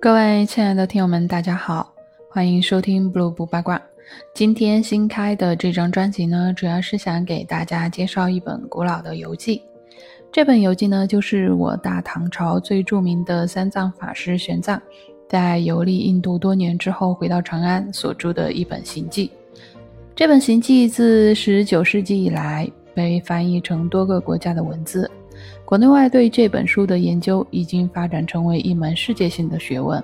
各位亲爱的听友们，大家好，欢迎收听 Blue 不八卦。今天新开的这张专辑呢，主要是想给大家介绍一本古老的游记。这本游记呢，就是我大唐朝最著名的三藏法师玄奘，在游历印度多年之后回到长安所著的一本行记。这本行记自十九世纪以来被翻译成多个国家的文字。国内外对这本书的研究已经发展成为一门世界性的学问。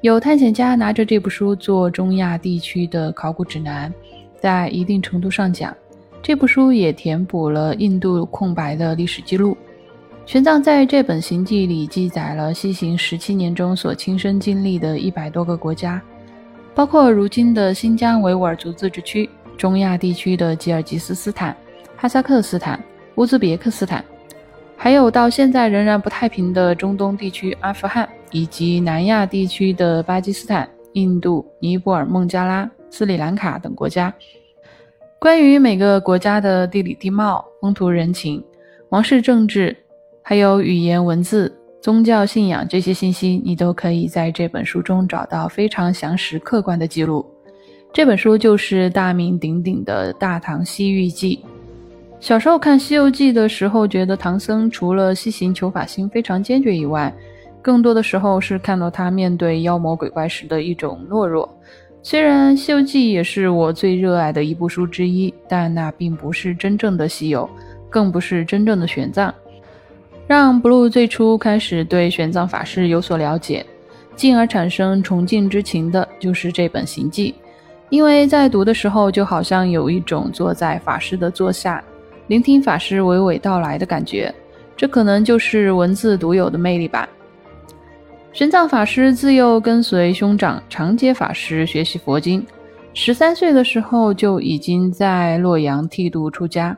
有探险家拿着这部书做中亚地区的考古指南，在一定程度上讲，这部书也填补了印度空白的历史记录。玄奘在这本行记里记载了西行十七年中所亲身经历的一百多个国家，包括如今的新疆维吾尔族自治区、中亚地区的吉尔吉斯斯坦、哈萨克斯坦、乌兹别克斯坦。还有到现在仍然不太平的中东地区阿富汗，以及南亚地区的巴基斯坦、印度、尼泊尔、孟加拉、斯里兰卡等国家。关于每个国家的地理地貌、风土人情、王室政治，还有语言文字、宗教信仰这些信息，你都可以在这本书中找到非常详实、客观的记录。这本书就是大名鼎鼎的《大唐西域记》。小时候看《西游记》的时候，觉得唐僧除了西行求法心非常坚决以外，更多的时候是看到他面对妖魔鬼怪时的一种懦弱。虽然《西游记》也是我最热爱的一部书之一，但那并不是真正的西游，更不是真正的玄奘。让 blue 最初开始对玄奘法师有所了解，进而产生崇敬之情的，就是这本行记。因为在读的时候，就好像有一种坐在法师的座下。聆听法师娓娓道来的感觉，这可能就是文字独有的魅力吧。玄奘法师自幼跟随兄长长接法师学习佛经，十三岁的时候就已经在洛阳剃度出家，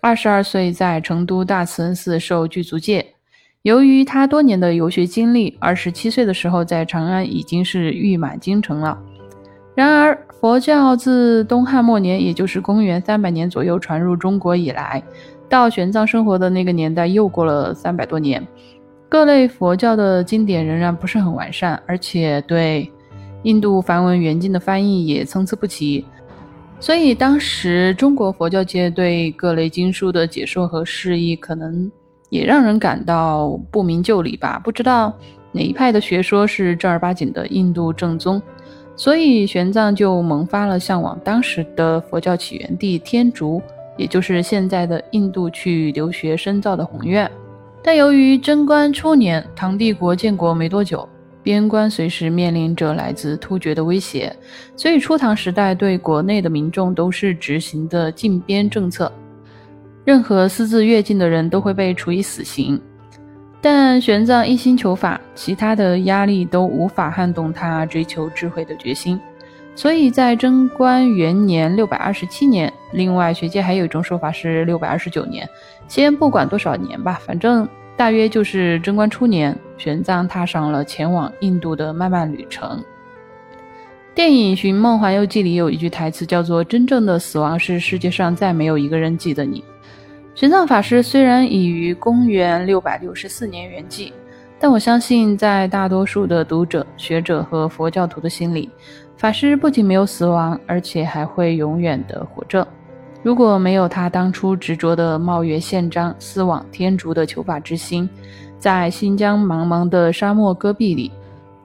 二十二岁在成都大慈恩寺受具足戒。由于他多年的游学经历，二十七岁的时候在长安已经是誉满京城了。然而，佛教自东汉末年，也就是公元三百年左右传入中国以来，到玄奘生活的那个年代，又过了三百多年。各类佛教的经典仍然不是很完善，而且对印度梵文原经的翻译也参差不齐。所以，当时中国佛教界对各类经书的解说和释义，可能也让人感到不明就里吧？不知道哪一派的学说是正儿八经的印度正宗。所以玄奘就萌发了向往当时的佛教起源地天竺，也就是现在的印度去留学深造的宏愿。但由于贞观初年，唐帝国建国没多久，边关随时面临着来自突厥的威胁，所以初唐时代对国内的民众都是执行的禁边政策，任何私自越境的人都会被处以死刑。但玄奘一心求法，其他的压力都无法撼动他追求智慧的决心。所以在贞观元年（六百二十七年），另外学界还有一种说法是六百二十九年。先不管多少年吧，反正大约就是贞观初年，玄奘踏上了前往印度的漫漫旅程。电影《寻梦环游记》里有一句台词叫做：“真正的死亡是世界上再没有一个人记得你。”玄奘法师虽然已于公元六百六十四年圆寂，但我相信，在大多数的读者、学者和佛教徒的心里，法师不仅没有死亡，而且还会永远的活着。如果没有他当初执着的冒月宪章、思往天竺的求法之心，在新疆茫茫的沙漠戈壁里，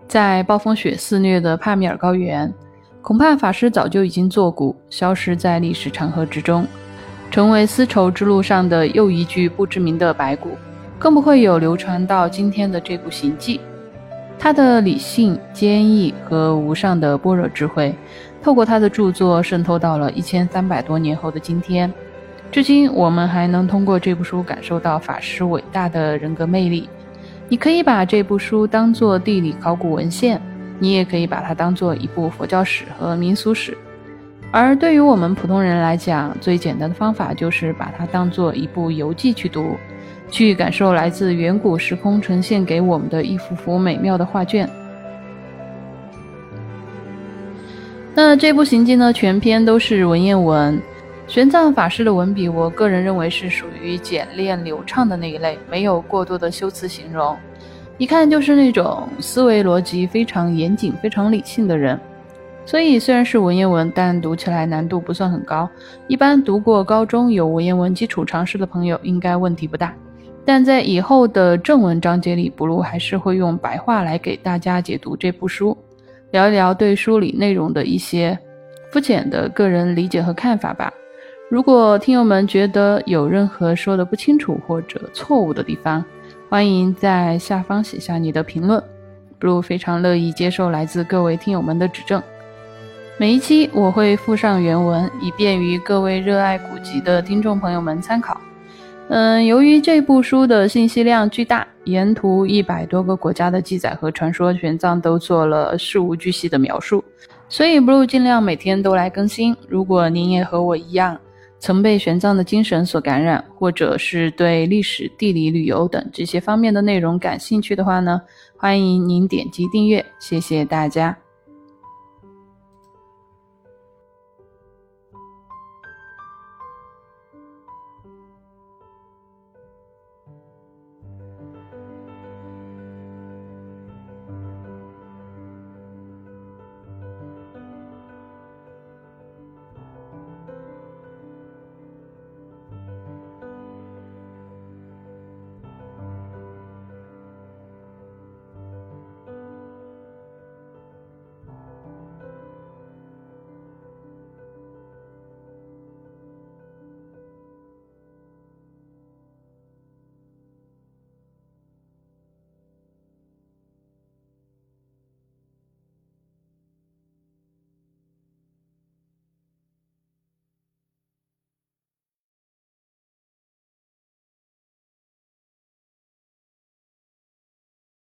在暴风雪肆虐的帕米尔高原，恐怕法师早就已经作古，消失在历史长河之中。成为丝绸之路上的又一具不知名的白骨，更不会有流传到今天的这部行记。他的理性、坚毅和无上的般若智慧，透过他的著作渗透到了一千三百多年后的今天。至今，我们还能通过这部书感受到法师伟大的人格魅力。你可以把这部书当作地理考古文献，你也可以把它当做一部佛教史和民俗史。而对于我们普通人来讲，最简单的方法就是把它当做一部游记去读，去感受来自远古时空呈现给我们的一幅幅美妙的画卷。那这部行记呢，全篇都是文言文。玄奘法师的文笔，我个人认为是属于简练流畅的那一类，没有过多的修辞形容。一看就是那种思维逻辑非常严谨、非常理性的人。所以虽然是文言文，但读起来难度不算很高。一般读过高中有文言文基础常识的朋友，应该问题不大。但在以后的正文章节里，不如还是会用白话来给大家解读这部书，聊一聊对书里内容的一些肤浅的个人理解和看法吧。如果听友们觉得有任何说的不清楚或者错误的地方，欢迎在下方写下你的评论，，Blue 非常乐意接受来自各位听友们的指正。每一期我会附上原文，以便于各位热爱古籍的听众朋友们参考。嗯，由于这部书的信息量巨大，沿途一百多个国家的记载和传说玄奘都做了事无巨细的描述，所以 blue 尽量每天都来更新。如果您也和我一样，曾被玄奘的精神所感染，或者是对历史、地理、旅游等这些方面的内容感兴趣的话呢，欢迎您点击订阅，谢谢大家。